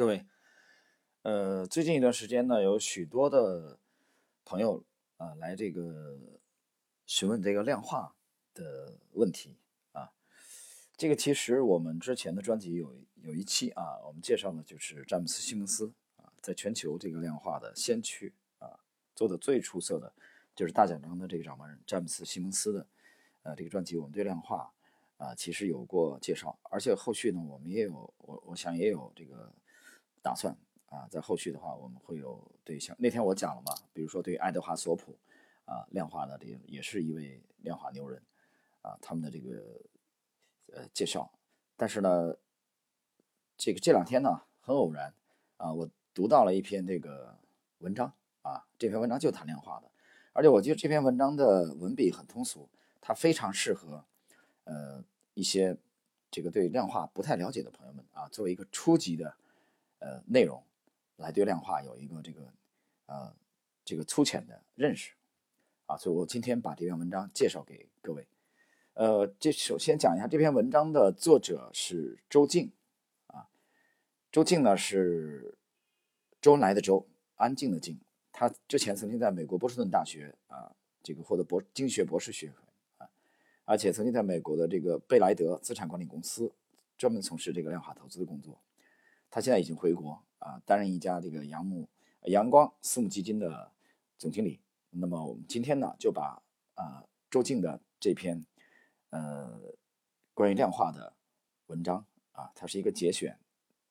各位，呃，最近一段时间呢，有许多的朋友啊来这个询问这个量化的问题啊。这个其实我们之前的专辑有有一期啊，我们介绍的就是詹姆斯·西蒙斯啊，在全球这个量化的先驱啊，做的最出色的就是大奖章的这个掌门人詹姆斯·西蒙斯的呃这个专辑，我们对量化啊其实有过介绍，而且后续呢，我们也有我我想也有这个。打算啊，在后续的话，我们会有对像那天我讲了嘛，比如说对爱德华索普啊，量化的这个也是一位量化牛人啊，他们的这个呃介绍。但是呢，这个这两天呢，很偶然啊，我读到了一篇这个文章啊，这篇文章就谈量化的，而且我觉得这篇文章的文笔很通俗，它非常适合呃一些这个对量化不太了解的朋友们啊，作为一个初级的。呃，内容来对量化有一个这个呃这个粗浅的认识啊，所以我今天把这篇文章介绍给各位。呃，这首先讲一下这篇文章的作者是周静啊，周静呢是周恩来的周，安静的静。他之前曾经在美国波士顿大学啊这个获得博经济学博士学位啊，而且曾经在美国的这个贝莱德资产管理公司专门从事这个量化投资的工作。他现在已经回国啊，担任一家这个阳木阳光私募基金的总经理。那么我们今天呢，就把啊周静的这篇呃关于量化的文章啊，它是一个节选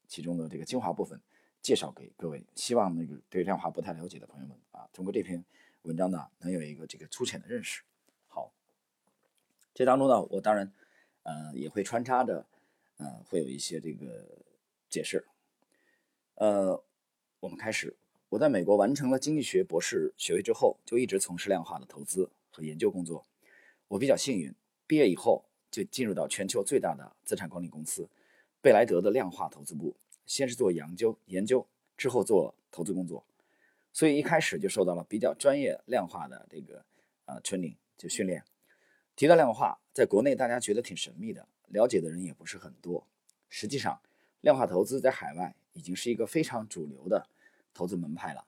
其中的这个精华部分，介绍给各位。希望那个对量化不太了解的朋友们啊，通过这篇文章呢，能有一个这个粗浅的认识。好，这当中呢，我当然呃也会穿插着呃会有一些这个。解释，呃，我们开始。我在美国完成了经济学博士学位之后，就一直从事量化的投资和研究工作。我比较幸运，毕业以后就进入到全球最大的资产管理公司贝莱德的量化投资部，先是做研究，研究之后做投资工作，所以一开始就受到了比较专业量化的这个呃 training 就训练。提到量化，在国内大家觉得挺神秘的，了解的人也不是很多。实际上，量化投资在海外已经是一个非常主流的投资门派了。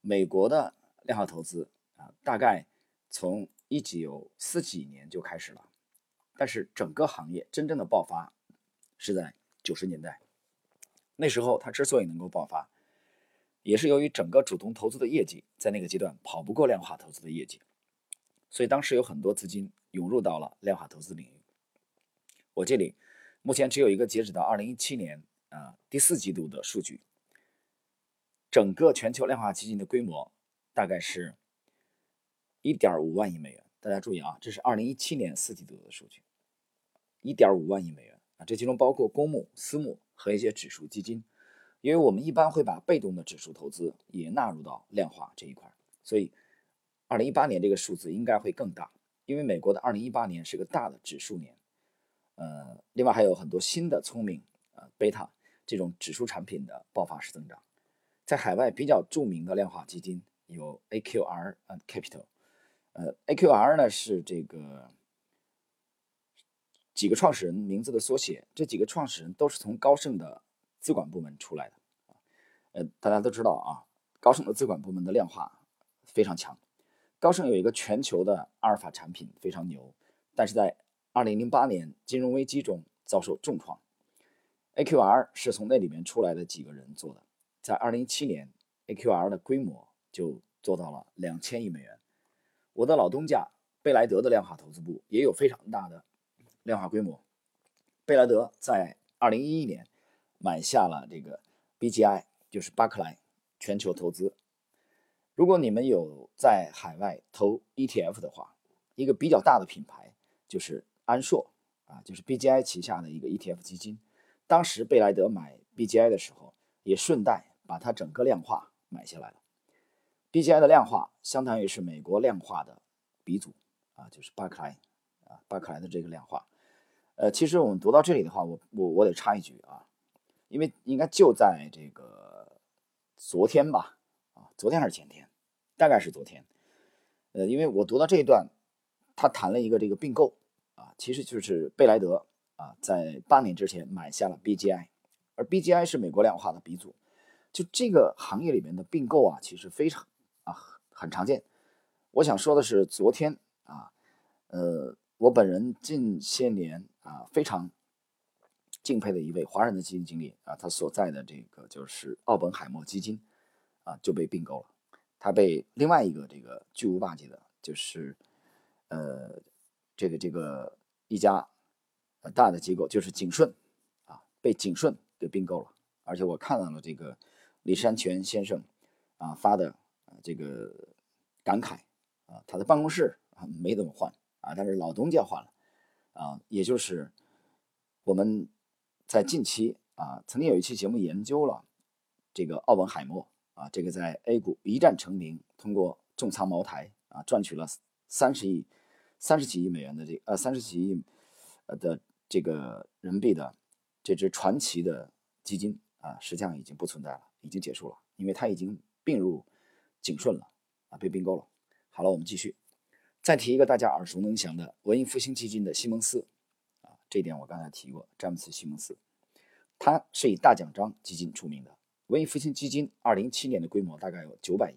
美国的量化投资啊，大概从一九四几年就开始了，但是整个行业真正的爆发是在九十年代。那时候它之所以能够爆发，也是由于整个主动投资的业绩在那个阶段跑不过量化投资的业绩，所以当时有很多资金涌入到了量化投资领域。我这里。目前只有一个截止到二零一七年啊第四季度的数据，整个全球量化基金的规模大概是一点五万亿美元。大家注意啊，这是二零一七年四季度的数据，一点五万亿美元啊，这其中包括公募、私募和一些指数基金。因为我们一般会把被动的指数投资也纳入到量化这一块，所以二零一八年这个数字应该会更大，因为美国的二零一八年是个大的指数年。呃，另外还有很多新的聪明呃贝塔这种指数产品的爆发式增长，在海外比较著名的量化基金有 AQR 呃 Capital，呃 AQR 呢是这个几个创始人名字的缩写，这几个创始人都是从高盛的资管部门出来的。呃大家都知道啊，高盛的资管部门的量化非常强，高盛有一个全球的阿尔法产品非常牛，但是在二零零八年金融危机中遭受重创，AQR 是从那里面出来的几个人做的。在二零一七年，AQR 的规模就做到了两千亿美元。我的老东家贝莱德的量化投资部也有非常大的量化规模。贝莱德在二零一一年买下了这个 BGI，就是巴克莱全球投资。如果你们有在海外投 ETF 的话，一个比较大的品牌就是。安硕啊，就是 BGI 旗下的一个 ETF 基金。当时贝莱德买 BGI 的时候，也顺带把它整个量化买下来了。BGI 的量化相当于是美国量化的鼻祖啊，就是巴克莱啊，巴克莱的这个量化。呃，其实我们读到这里的话，我我我得插一句啊，因为应该就在这个昨天吧，啊，昨天还是前天，大概是昨天。呃，因为我读到这一段，他谈了一个这个并购。其实就是贝莱德啊，在八年之前买下了 BGI，而 BGI 是美国量化的鼻祖。就这个行业里面的并购啊，其实非常啊很常见。我想说的是，昨天啊，呃，我本人近些年啊非常敬佩的一位华人的基金经理啊，他所在的这个就是奥本海默基金啊就被并购了，他被另外一个这个巨无霸级的，就是呃这个这个一家大的机构，就是景顺啊被景顺给并购了，而且我看到了这个。李山泉先生啊发的这个感慨啊，他的办公室啊没怎么换啊，但是老东家换了啊，也就是我们在近期啊曾经有一期节目研究了这个奥本海默啊，这个在 A 股一战成名，通过重仓茅台啊赚取了三十亿三十几亿美元的这呃三十几亿呃的这个人民币的这支传奇的基金啊，实际上已经不存在了。已经结束了，因为它已经并入景顺了啊，被并购了。好了，我们继续，再提一个大家耳熟能详的文艺复兴基金的西蒙斯啊，这一点我刚才提过，詹姆斯·西蒙斯，他是以大奖章基金出名的。文艺复兴基金二零一七年的规模大概有九百亿。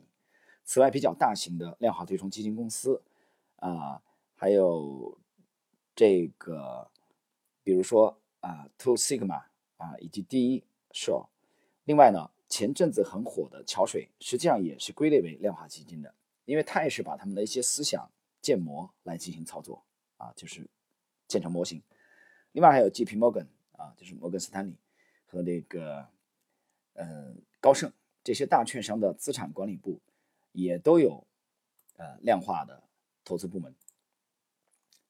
此外，比较大型的量化对冲基金公司啊，还有这个，比如说啊，Two Sigma 啊，以及第一 Show，另外呢。前阵子很火的桥水，实际上也是归类为量化基金的，因为它也是把他们的一些思想建模来进行操作啊，就是建成模型。另外还有 J.P. Morgan 啊，就是摩根斯坦利和那个呃高盛这些大券商的资产管理部也都有呃量化的投资部门。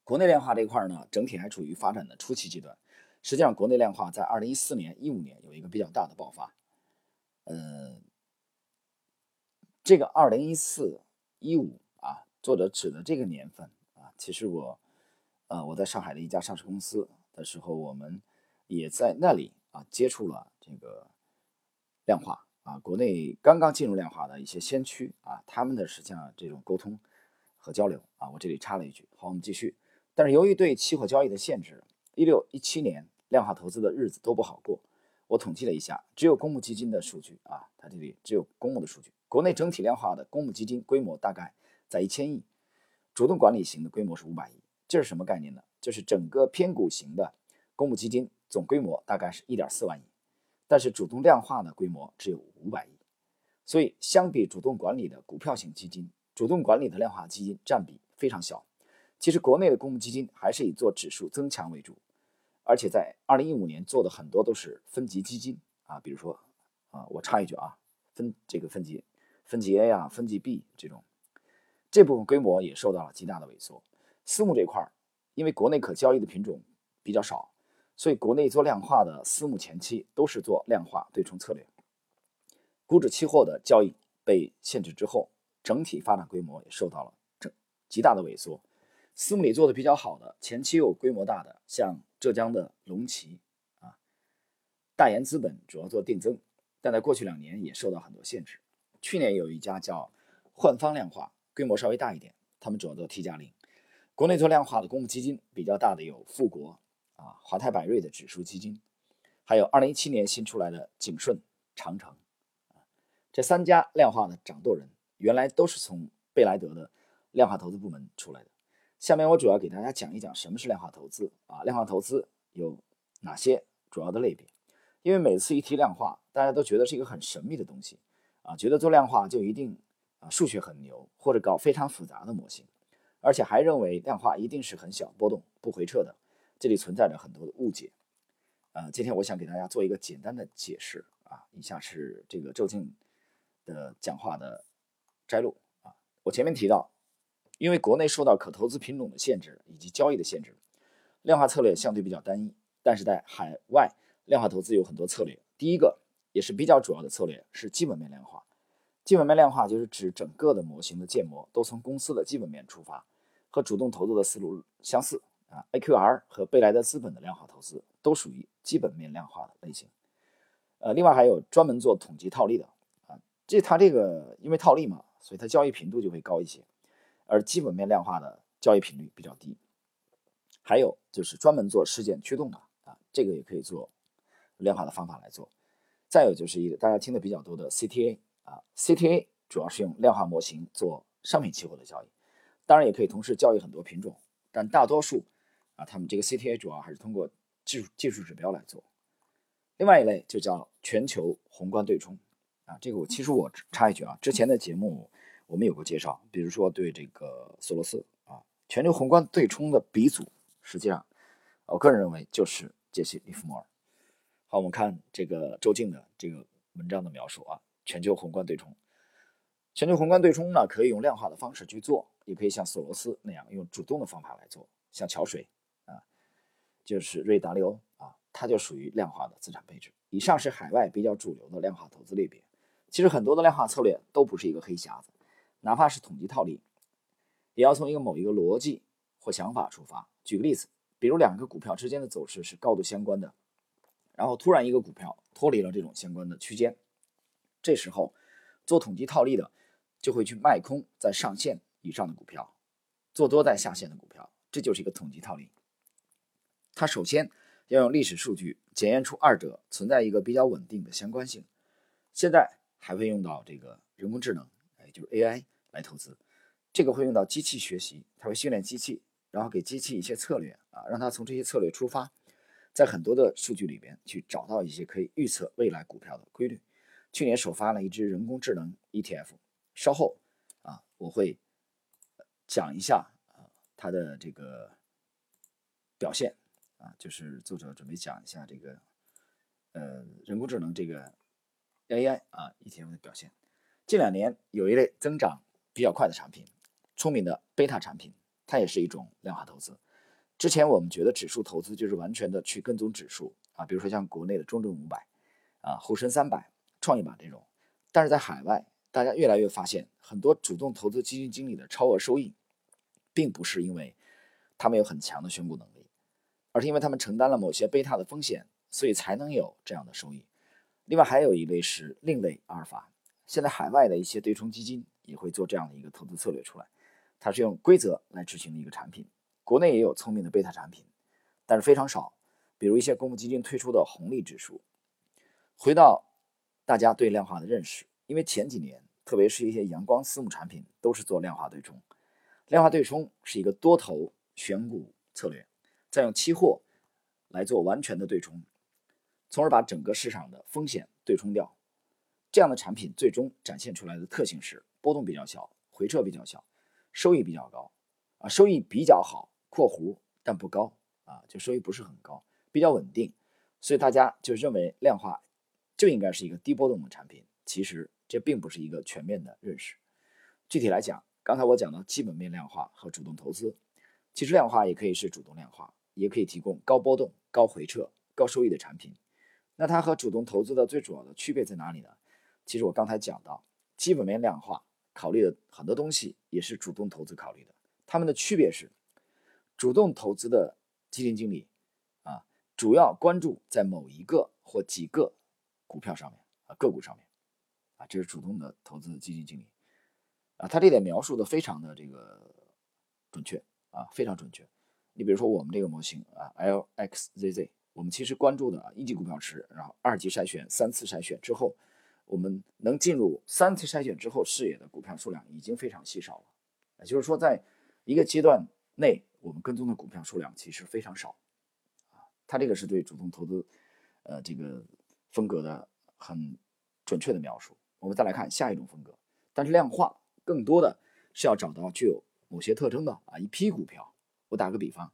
国内量化这一块呢，整体还处于发展的初期阶段。实际上，国内量化在二零一四年、一五年有一个比较大的爆发。嗯，这个二零一四一五啊，作者指的这个年份啊，其实我，呃，我在上海的一家上市公司的时候，我们也在那里啊接触了这个量化啊，国内刚刚进入量化的一些先驱啊，他们的实际上这种沟通和交流啊，我这里插了一句，好，我们继续。但是由于对期货交易的限制，一六一七年量化投资的日子都不好过。我统计了一下，只有公募基金的数据啊，它这里只有公募的数据。国内整体量化的公募基金规模大概在一千亿，主动管理型的规模是五百亿。这是什么概念呢？就是整个偏股型的公募基金总规模大概是一点四万亿，但是主动量化的规模只有五百亿。所以相比主动管理的股票型基金，主动管理的量化基金占比非常小。其实国内的公募基金还是以做指数增强为主。而且在二零一五年做的很多都是分级基金啊，比如说啊，我插一句啊，分这个分级，分级 A 啊，分级 B 这种，这部分规模也受到了极大的萎缩。私募这块儿，因为国内可交易的品种比较少，所以国内做量化的私募前期都是做量化对冲策略。股指期货的交易被限制之后，整体发展规模也受到了整极大的萎缩。私募里做的比较好的，前期有规模大的，像。浙江的龙旗啊，大研资本主要做定增，但在过去两年也受到很多限制。去年有一家叫焕方量化，规模稍微大一点，他们主要做 T 加零。国内做量化的公募基金比较大的有富国啊、华泰柏瑞的指数基金，还有二零一七年新出来的景顺、长城，这三家量化的掌舵人原来都是从贝莱德的量化投资部门出来的。下面我主要给大家讲一讲什么是量化投资啊，量化投资有哪些主要的类别？因为每次一提量化，大家都觉得是一个很神秘的东西啊，觉得做量化就一定啊数学很牛，或者搞非常复杂的模型，而且还认为量化一定是很小波动、不回撤的，这里存在着很多的误解啊。今天我想给大家做一个简单的解释啊，以下是这个周静的讲话的摘录啊，我前面提到。因为国内受到可投资品种的限制以及交易的限制，量化策略相对比较单一。但是在海外，量化投资有很多策略。第一个也是比较主要的策略是基本面量化。基本面量化就是指整个的模型的建模都从公司的基本面出发，和主动投资的思路相似啊。AQR 和贝莱德资本的量化投资都属于基本面量化的类型。呃，另外还有专门做统计套利的啊，这它这个因为套利嘛，所以它交易频度就会高一些。而基本面量化的交易频率比较低，还有就是专门做事件驱动的啊，这个也可以做量化的方法来做。再有就是一个大家听的比较多的 CTA 啊，CTA 主要是用量化模型做商品期货的交易，当然也可以同时交易很多品种，但大多数啊，他们这个 CTA 主要还是通过技术技术指标来做。另外一类就叫全球宏观对冲啊，这个我其实我插一句啊，之前的节目我们有过介绍，比如说对这个索罗斯啊，全球宏观对冲的鼻祖，实际上我个人认为就是杰西·利弗莫尔。好，我们看这个周静的这个文章的描述啊，全球宏观对冲，全球宏观对冲呢，可以用量化的方式去做，也可以像索罗斯那样用主动的方法来做，像桥水啊，就是瑞达利欧啊，它就属于量化的资产配置。以上是海外比较主流的量化投资类别。其实很多的量化策略都不是一个黑匣子，哪怕是统计套利，也要从一个某一个逻辑或想法出发。举个例子，比如两个股票之间的走势是高度相关的。然后突然一个股票脱离了这种相关的区间，这时候做统计套利的就会去卖空在上限以上的股票，做多在下限的股票，这就是一个统计套利。它首先要用历史数据检验出二者存在一个比较稳定的相关性，现在还会用到这个人工智能，就是 AI 来投资，这个会用到机器学习，它会训练机器，然后给机器一些策略啊，让它从这些策略出发。在很多的数据里边去找到一些可以预测未来股票的规律。去年首发了一只人工智能 ETF，稍后啊我会讲一下啊它的这个表现啊，就是作者准备讲一下这个呃人工智能这个 AI 啊 ETF 的表现。近两年有一类增长比较快的产品，聪明的贝塔产品，它也是一种量化投资。之前我们觉得指数投资就是完全的去跟踪指数啊，比如说像国内的中证五百啊、沪深三百、创业板这种，但是在海外，大家越来越发现，很多主动投资基金经理的超额收益，并不是因为他们有很强的选股能力，而是因为他们承担了某些贝塔的风险，所以才能有这样的收益。另外还有一类是另类阿尔法，现在海外的一些对冲基金也会做这样的一个投资策略出来，它是用规则来执行的一个产品。国内也有聪明的贝塔产品，但是非常少。比如一些公募基金推出的红利指数。回到大家对量化的认识，因为前几年，特别是一些阳光私募产品，都是做量化对冲。量化对冲是一个多头选股策略，再用期货来做完全的对冲，从而把整个市场的风险对冲掉。这样的产品最终展现出来的特性是波动比较小，回撤比较小，收益比较高。啊，收益比较好。括弧，但不高啊，就收益不是很高，比较稳定，所以大家就认为量化就应该是一个低波动的产品。其实这并不是一个全面的认识。具体来讲，刚才我讲到基本面量化和主动投资，其实量化也可以是主动量化，也可以提供高波动、高回撤、高收益的产品。那它和主动投资的最主要的区别在哪里呢？其实我刚才讲到，基本面量化考虑的很多东西也是主动投资考虑的，它们的区别是。主动投资的基金经理啊，主要关注在某一个或几个股票上面啊，个股上面啊，这是主动的投资基金经理啊，他这点描述的非常的这个准确啊，非常准确。你比如说我们这个模型啊，LXZZ，我们其实关注的啊一级股票池，然后二级筛选、三次筛选之后，我们能进入三次筛选之后视野的股票数量已经非常稀少了，也就是说，在一个阶段内。我们跟踪的股票数量其实非常少，啊，它这个是对主动投资，呃，这个风格的很准确的描述。我们再来看下一种风格，但是量化更多的是要找到具有某些特征的啊一批股票。我打个比方，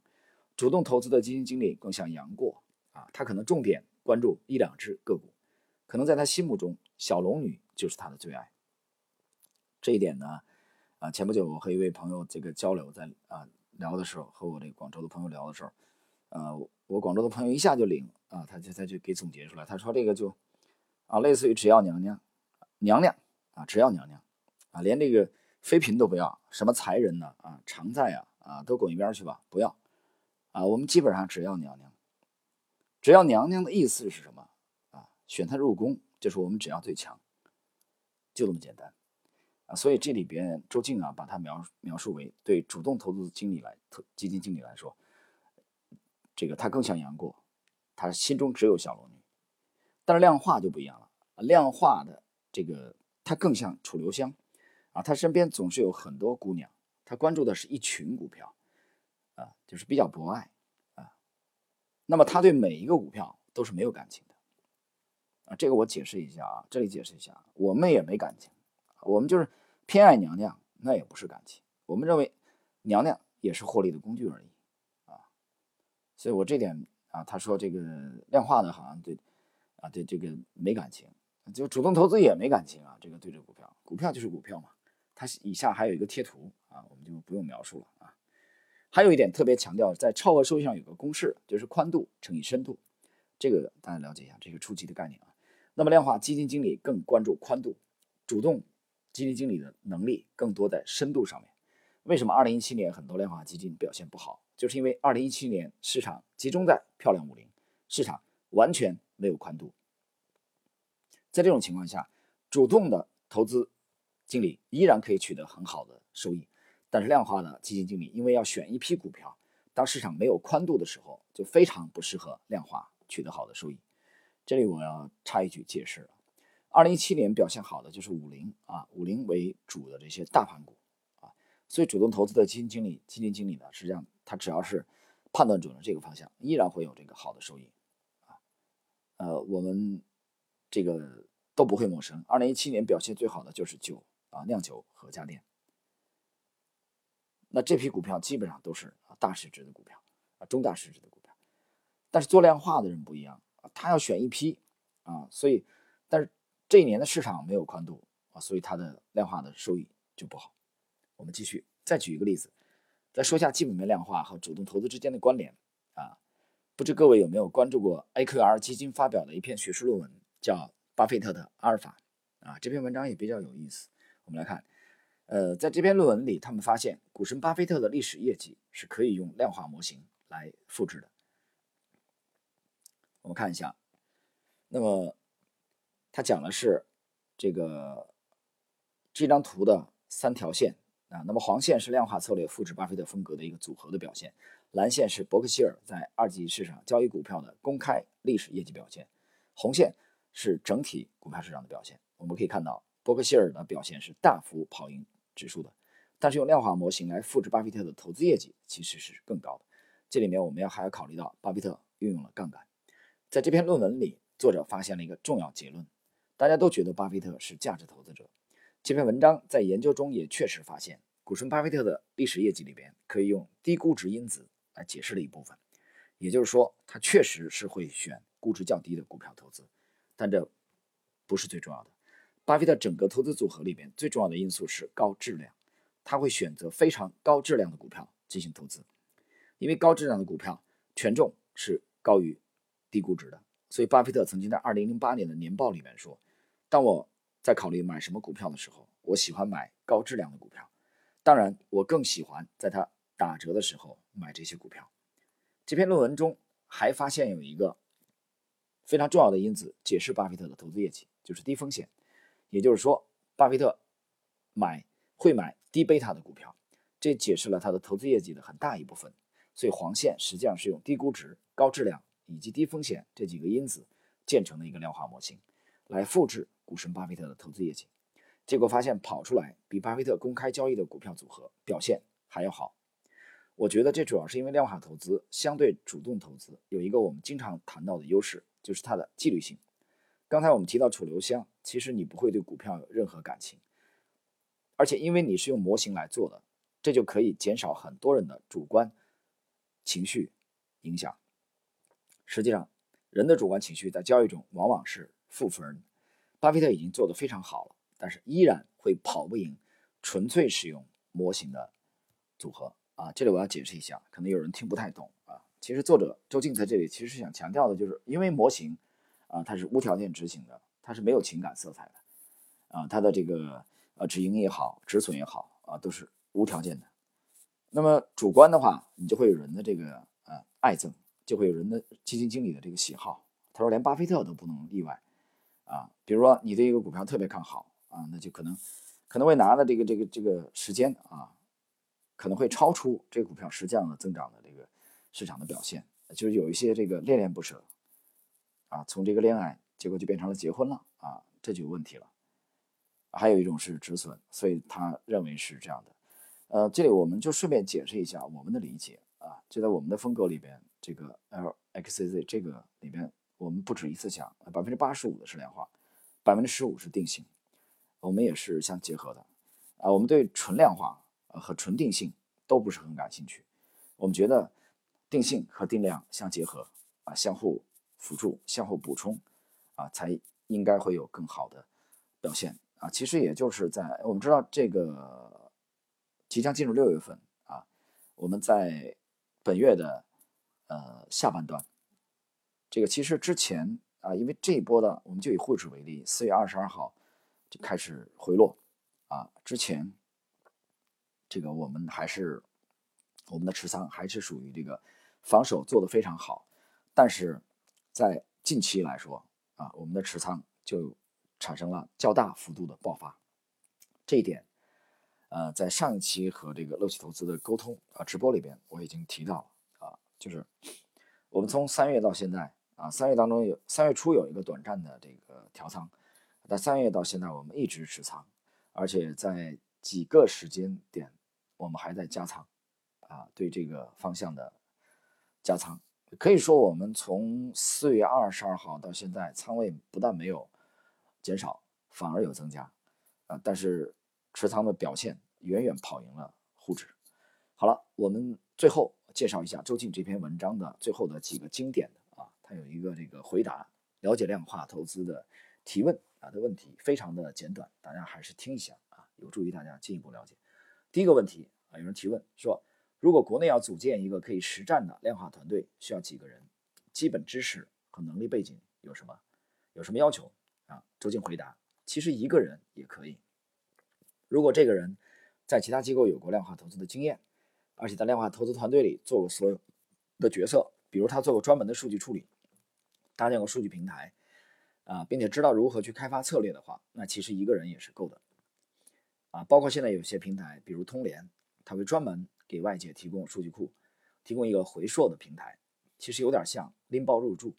主动投资的基金经理更像杨过啊，他可能重点关注一两只个股，可能在他心目中小龙女就是他的最爱。这一点呢，啊，前不久我和一位朋友这个交流在啊。聊的时候，和我这个广州的朋友聊的时候，呃，我广州的朋友一下就领啊，他就他就给总结出来，他说这个就啊，类似于只要娘娘，娘娘啊，只要娘娘啊，连这个妃嫔都不要，什么才人呢啊，常在啊啊，都滚一边去吧，不要啊，我们基本上只要娘娘，只要娘娘的意思是什么？选他入宫就是我们只要最强，就这么简单。啊，所以这里边周静啊，把它描描述为对主动投资经理来投基金经理来说，这个他更像杨过，他心中只有小龙女。但是量化就不一样了，量化的这个他更像楚留香啊，他身边总是有很多姑娘，他关注的是一群股票啊，就是比较博爱啊。那么他对每一个股票都是没有感情的啊，这个我解释一下啊，这里解释一下，我们也没感情，我们就是偏爱娘娘，那也不是感情，我们认为娘娘也是获利的工具而已啊，所以我这点。啊，他说这个量化的好像对，啊对这个没感情，就主动投资也没感情啊。这个对这个股票，股票就是股票嘛。它以下还有一个贴图啊，我们就不用描述了啊。还有一点特别强调，在超额收益上有个公式，就是宽度乘以深度，这个大家了解一下，这个初级的概念。那么量化基金经理更关注宽度，主动基金经理的能力更多在深度上面。为什么二零一七年很多量化基金表现不好？就是因为二零一七年市场集中在漂亮五零，市场完全没有宽度。在这种情况下，主动的投资经理依然可以取得很好的收益，但是量化的基金经理因为要选一批股票，当市场没有宽度的时候，就非常不适合量化取得好的收益。这里我要插一句解释了：二零一七年表现好的就是五零啊，五零为主的这些大盘股啊，所以主动投资的基金经理、基金经理呢，实际上。他只要是判断准了这个方向，依然会有这个好的收益，啊，呃，我们这个都不会陌生。二零一七年表现最好的就是酒啊，酿酒和家电。那这批股票基本上都是啊大市值的股票啊，中大市值的股票。但是做量化的人不一样，他要选一批啊，所以，但是这一年的市场没有宽度啊，所以它的量化的收益就不好。我们继续再举一个例子。再说一下基本面量化和主动投资之间的关联啊，不知各位有没有关注过 AQR 基金发表的一篇学术论文，叫《巴菲特的阿尔法》啊，这篇文章也比较有意思。我们来看，呃，在这篇论文里，他们发现股神巴菲特的历史业绩是可以用量化模型来复制的。我们看一下，那么他讲的是这个这张图的三条线。啊，那么黄线是量化策略复制巴菲特风格的一个组合的表现，蓝线是伯克希尔在二级市场交易股票的公开历史业绩表现，红线是整体股票市场的表现。我们可以看到，伯克希尔的表现是大幅跑赢指数的，但是用量化模型来复制巴菲特的投资业绩其实是更高的。这里面我们要还要考虑到巴菲特运用了杠杆。在这篇论文里，作者发现了一个重要结论：大家都觉得巴菲特是价值投资者。这篇文章在研究中也确实发现，股神巴菲特的历史业绩里边可以用低估值因子来解释了一部分，也就是说，他确实是会选估值较低的股票投资，但这不是最重要的。巴菲特整个投资组合里边最重要的因素是高质量，他会选择非常高质量的股票进行投资，因为高质量的股票权重是高于低估值的，所以巴菲特曾经在2008年的年报里面说：“当我。”在考虑买什么股票的时候，我喜欢买高质量的股票。当然，我更喜欢在它打折的时候买这些股票。这篇论文中还发现有一个非常重要的因子，解释巴菲特的投资业绩，就是低风险。也就是说，巴菲特买会买低贝塔的股票，这解释了他的投资业绩的很大一部分。所以，黄线实际上是用低估值、高质量以及低风险这几个因子建成的一个量化模型，来复制。股神巴菲特的投资业绩，结果发现跑出来比巴菲特公开交易的股票组合表现还要好。我觉得这主要是因为量化投资相对主动投资有一个我们经常谈到的优势，就是它的纪律性。刚才我们提到楚留香，其实你不会对股票有任何感情，而且因为你是用模型来做的，这就可以减少很多人的主观情绪影响。实际上，人的主观情绪在交易中往往是负分。巴菲特已经做得非常好了，但是依然会跑不赢纯粹使用模型的组合啊！这里我要解释一下，可能有人听不太懂啊。其实作者周静在这里其实是想强调的就是，因为模型啊，它是无条件执行的，它是没有情感色彩的啊，它的这个呃止盈也好，止损也好啊，都是无条件的。那么主观的话，你就会有人的这个呃爱憎，就会有人的基金经理的这个喜好。他说连巴菲特都不能例外。啊，比如说你对一个股票特别看好啊，那就可能可能会拿的这个这个这个时间啊，可能会超出这个股票实际上的增长的这个市场的表现，就是有一些这个恋恋不舍啊，从这个恋爱结果就变成了结婚了啊，这就有问题了。还有一种是止损，所以他认为是这样的。呃，这里我们就顺便解释一下我们的理解啊，就在我们的风格里边，这个 LXZ 这个里边，我们不止一次讲，百分之八十五的是量化，百分之十五是定性，我们也是相结合的啊。我们对纯量化和纯定性都不是很感兴趣，我们觉得定性和定量相结合啊，相互辅助、相互补充啊，才应该会有更好的表现啊。其实也就是在我们知道这个。即将进入六月份啊，我们在本月的呃下半段，这个其实之前啊，因为这一波的，我们就以沪指为例，四月二十二号就开始回落啊，之前这个我们还是我们的持仓还是属于这个防守做得非常好，但是在近期来说啊，我们的持仓就产生了较大幅度的爆发，这一点。呃，在上一期和这个乐奇投资的沟通啊直播里边，我已经提到了，就是我们从三月到现在啊，三月当中有三月初有一个短暂的这个调仓，但三月到现在我们一直持仓，而且在几个时间点我们还在加仓啊，对这个方向的加仓，可以说我们从四月二十二号到现在仓位不但没有减少，反而有增加啊，但是。持仓的表现远远跑赢了沪指。好了，我们最后介绍一下周静这篇文章的最后的几个经典的啊，他有一个这个回答了解量化投资的提问啊的问题，非常的简短，大家还是听一下啊，有助于大家进一步了解。第一个问题啊，有人提问说，如果国内要组建一个可以实战的量化团队，需要几个人？基本知识和能力背景有什么？有什么要求啊？周静回答，其实一个人也可以。如果这个人在其他机构有过量化投资的经验，而且在量化投资团队里做过所有的角色，比如他做过专门的数据处理，搭建过数据平台，啊，并且知道如何去开发策略的话，那其实一个人也是够的，啊，包括现在有些平台，比如通联，它会专门给外界提供数据库，提供一个回溯的平台，其实有点像拎包入住，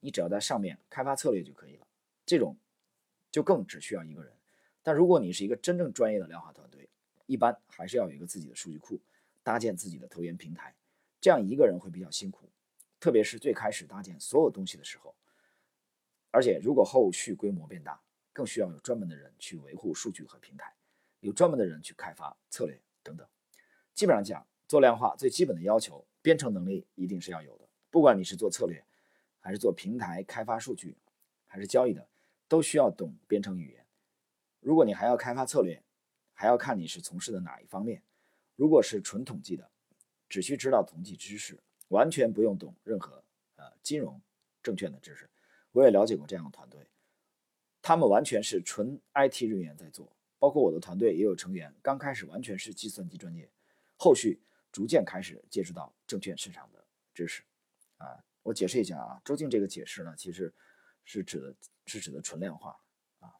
你只要在上面开发策略就可以了，这种就更只需要一个人。但如果你是一个真正专业的量化团队，一般还是要有一个自己的数据库，搭建自己的投研平台，这样一个人会比较辛苦，特别是最开始搭建所有东西的时候。而且如果后续规模变大，更需要有专门的人去维护数据和平台，有专门的人去开发策略等等。基本上讲，做量化最基本的要求，编程能力一定是要有的。不管你是做策略，还是做平台开发数据，还是交易的，都需要懂编程语言。如果你还要开发策略，还要看你是从事的哪一方面。如果是纯统计的，只需知道统计知识，完全不用懂任何呃金融、证券的知识。我也了解过这样的团队，他们完全是纯 IT 人员在做。包括我的团队也有成员，刚开始完全是计算机专业，后续逐渐开始接触到证券市场的知识。啊，我解释一下啊，周静这个解释呢，其实是指的是指的纯量化啊。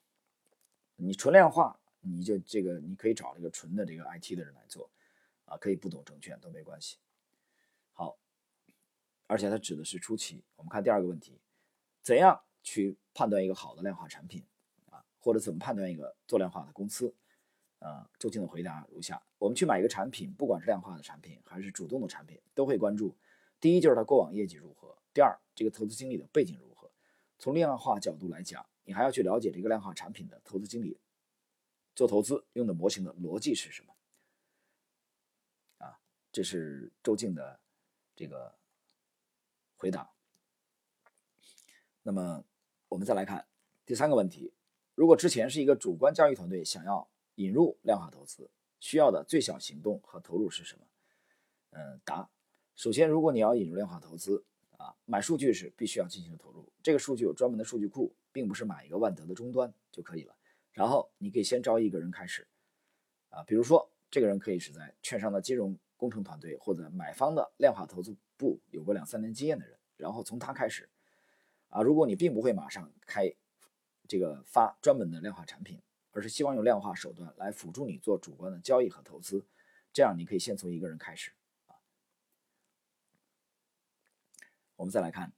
你纯量化，你就这个你可以找这个纯的这个 IT 的人来做，啊，可以不懂证券都没关系。好，而且它指的是初期。我们看第二个问题，怎样去判断一个好的量化产品啊，或者怎么判断一个做量化的公司？啊，周静的回答如下：我们去买一个产品，不管是量化的产品还是主动的产品，都会关注第一就是它过往业绩如何，第二这个投资经理的背景如何。从量化角度来讲。你还要去了解这个量化产品的投资经理做投资用的模型的逻辑是什么？这是周静的这个回答。那么我们再来看第三个问题：如果之前是一个主观交易团队，想要引入量化投资，需要的最小行动和投入是什么？嗯，答：首先，如果你要引入量化投资啊，买数据是必须要进行的投入。这个数据有专门的数据库。并不是买一个万德的终端就可以了，然后你可以先招一个人开始，啊，比如说这个人可以是在券商的金融工程团队或者买方的量化投资部有过两三年经验的人，然后从他开始，啊，如果你并不会马上开这个发专门的量化产品，而是希望用量化手段来辅助你做主观的交易和投资，这样你可以先从一个人开始，啊，我们再来看，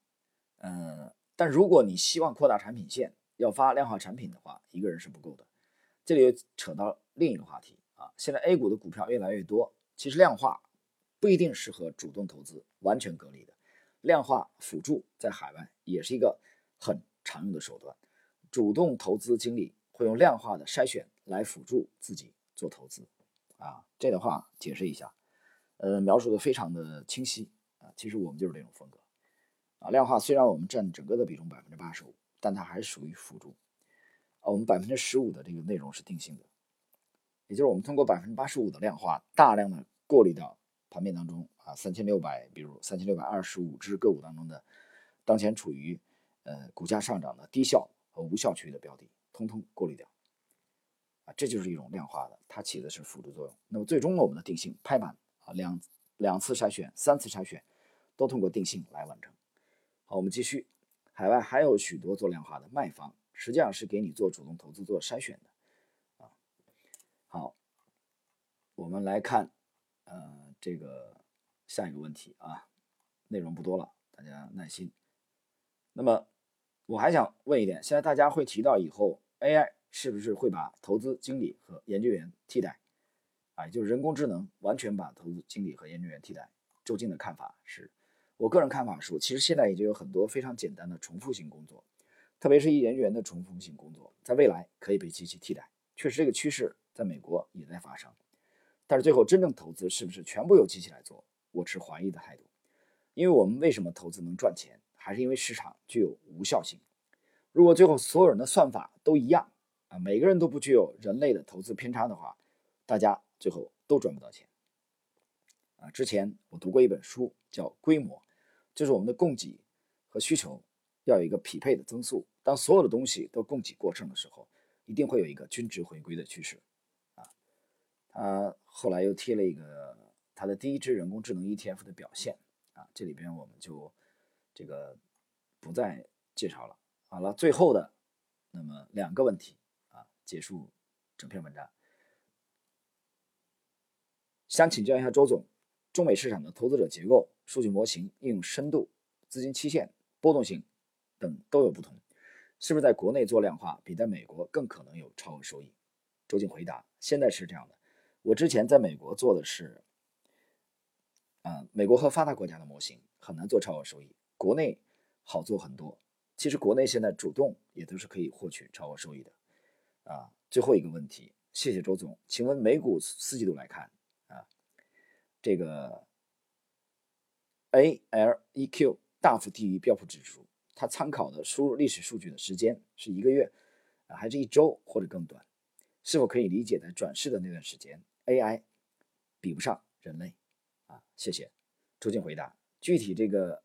嗯。但如果你希望扩大产品线，要发量化产品的话，一个人是不够的。这里又扯到另一个话题啊，现在 A 股的股票越来越多，其实量化不一定适合主动投资，完全隔离的。量化辅助在海外也是一个很常用的手段，主动投资经理会用量化的筛选来辅助自己做投资，啊，这的话解释一下，呃，描述的非常的清晰。啊，其实我们就是这种风格，啊，量化虽然我们占整个的比重百分之八十五，但它还是属于辅助，啊，我们百分之十五的这个内容是定性的，也就是我们通过百分之八十五的量化，大量的过滤到盘面当中。啊，三千六百，比如三千六百二十五只个股当中的，当前处于呃股价上涨的低效和无效区域的标的，通通过滤掉。啊，这就是一种量化的，它起的是辅助作用。那么最终呢，我们的定性拍板啊，两两次筛选、三次筛选，都通过定性来完成。好，我们继续。海外还有许多做量化的卖方，实际上是给你做主动投资做筛选的。好，我们来看，呃，这个。下一个问题啊，内容不多了，大家耐心。那么我还想问一点，现在大家会提到以后 AI 是不是会把投资经理和研究员替代？啊，就是人工智能完全把投资经理和研究员替代？周静的看法是，我个人看法是，其实现在已经有很多非常简单的重复性工作，特别是一研究员的重复性工作，在未来可以被机器替代。确实，这个趋势在美国也在发生。但是最后真正投资是不是全部由机器来做？我持怀疑的态度，因为我们为什么投资能赚钱，还是因为市场具有无效性。如果最后所有人的算法都一样啊，每个人都不具有人类的投资偏差的话，大家最后都赚不到钱。啊，之前我读过一本书，叫《规模》，就是我们的供给和需求要有一个匹配的增速。当所有的东西都供给过剩的时候，一定会有一个均值回归的趋势。啊，后来又贴了一个。它的第一支人工智能 ETF 的表现啊，这里边我们就这个不再介绍了。好了，最后的那么两个问题啊，结束整篇文章。想请教一下周总，中美市场的投资者结构、数据模型应用深度、资金期限、波动性等都有不同，是不是在国内做量化比在美国更可能有超额收益？周静回答：现在是这样的，我之前在美国做的是。啊，美国和发达国家的模型很难做超额收益，国内好做很多。其实国内现在主动也都是可以获取超额收益的。啊，最后一个问题，谢谢周总，请问美股四季度来看啊，这个 ALEQ 大幅低于标普指数，它参考的输入历史数据的时间是一个月啊，还是一周或者更短？是否可以理解在转世的那段时间，AI 比不上人类？啊，谢谢，周静回答。具体这个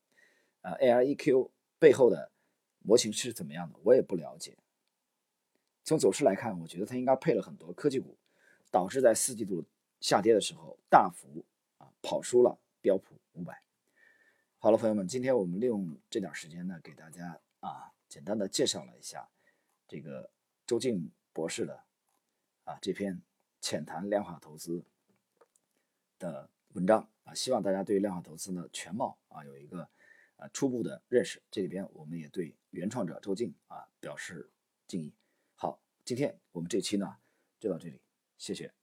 呃 ALEQ 背后的模型是怎么样的，我也不了解。从走势来看，我觉得它应该配了很多科技股，导致在四季度下跌的时候大幅啊跑输了标普五百。好了，朋友们，今天我们利用这点时间呢，给大家啊简单的介绍了一下这个周静博士的啊这篇浅谈量化投资的文章。啊，希望大家对量化投资的全貌啊有一个啊初步的认识。这里边我们也对原创者周静啊表示敬意。好，今天我们这期呢就到这里，谢谢。